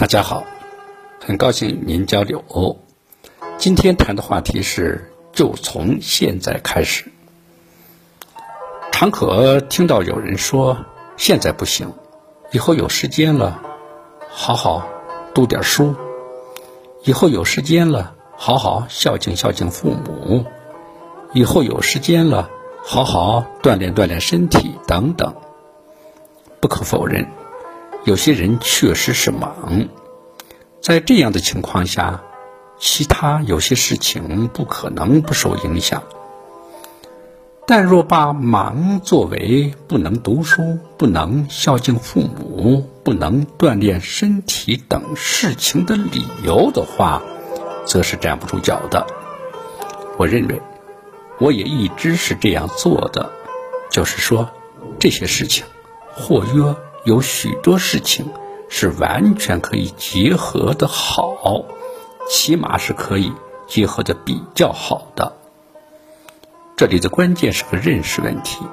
大家好，很高兴与您交流。今天谈的话题是，就从现在开始。常可听到有人说，现在不行，以后有时间了，好好读点书；以后有时间了，好好孝敬孝敬父母；以后有时间了，好好锻炼锻炼身体等等。不可否认。有些人确实是忙，在这样的情况下，其他有些事情不可能不受影响。但若把忙作为不能读书、不能孝敬父母、不能锻炼身体等事情的理由的话，则是站不住脚的。我认为，我也一直是这样做的，就是说，这些事情或约。有许多事情是完全可以结合的好，起码是可以结合的比较好的。这里的关键是个认识问题，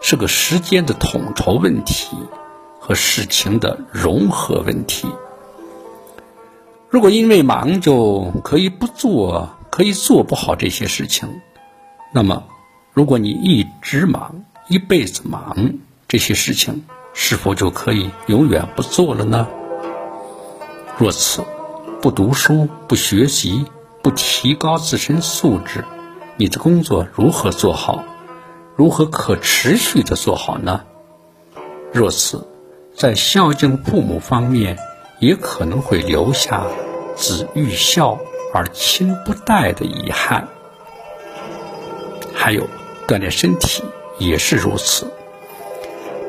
是个时间的统筹问题和事情的融合问题。如果因为忙就可以不做，可以做不好这些事情，那么如果你一直忙，一辈子忙这些事情。是否就可以永远不做了呢？若此，不读书、不学习、不提高自身素质，你的工作如何做好？如何可持续的做好呢？若此，在孝敬父母方面，也可能会留下子欲孝而亲不待的遗憾。还有，锻炼身体也是如此。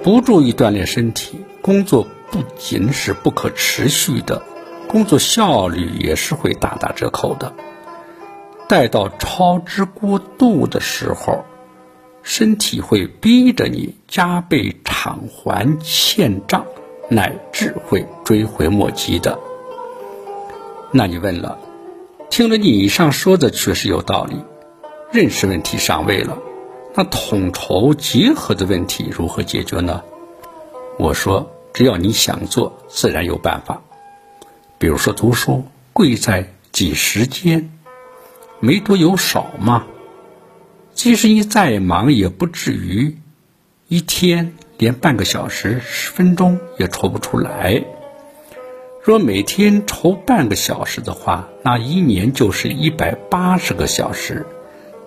不注意锻炼身体，工作不仅是不可持续的，工作效率也是会大打折扣的。待到超支过度的时候，身体会逼着你加倍偿还欠账，乃至会追悔莫及的。那你问了，听了你以上说的确实有道理，认识问题上位了。那统筹结合的问题如何解决呢？我说，只要你想做，自然有办法。比如说读书，贵在挤时间，没多有少嘛。即使你再忙，也不至于一天连半个小时、十分钟也抽不出来。若每天抽半个小时的话，那一年就是一百八十个小时。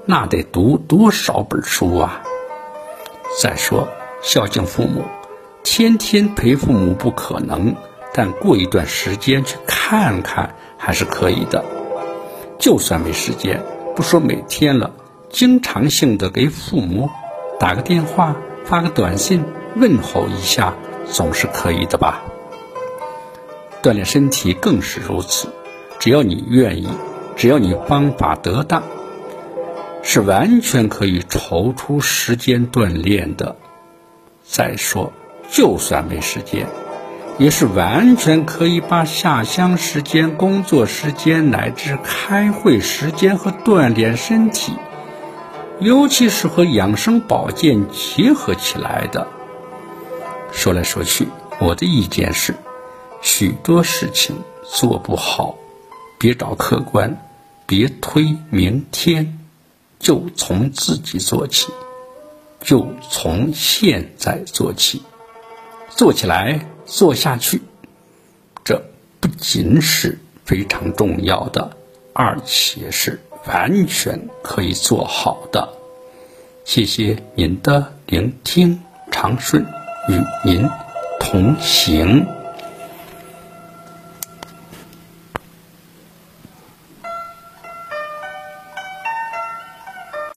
那得读多少本书啊！再说孝敬父母，天天陪父母不可能，但过一段时间去看看还是可以的。就算没时间，不说每天了，经常性的给父母打个电话、发个短信问候一下，总是可以的吧？锻炼身体更是如此，只要你愿意，只要你方法得当。是完全可以抽出时间锻炼的。再说，就算没时间，也是完全可以把下乡时间、工作时间乃至开会时间和锻炼身体，尤其是和养生保健结合起来的。说来说去，我的意见是：许多事情做不好，别找客观，别推明天。就从自己做起，就从现在做起，做起来，做下去，这不仅是非常重要的，而且是完全可以做好的。谢谢您的聆听，长顺与您同行。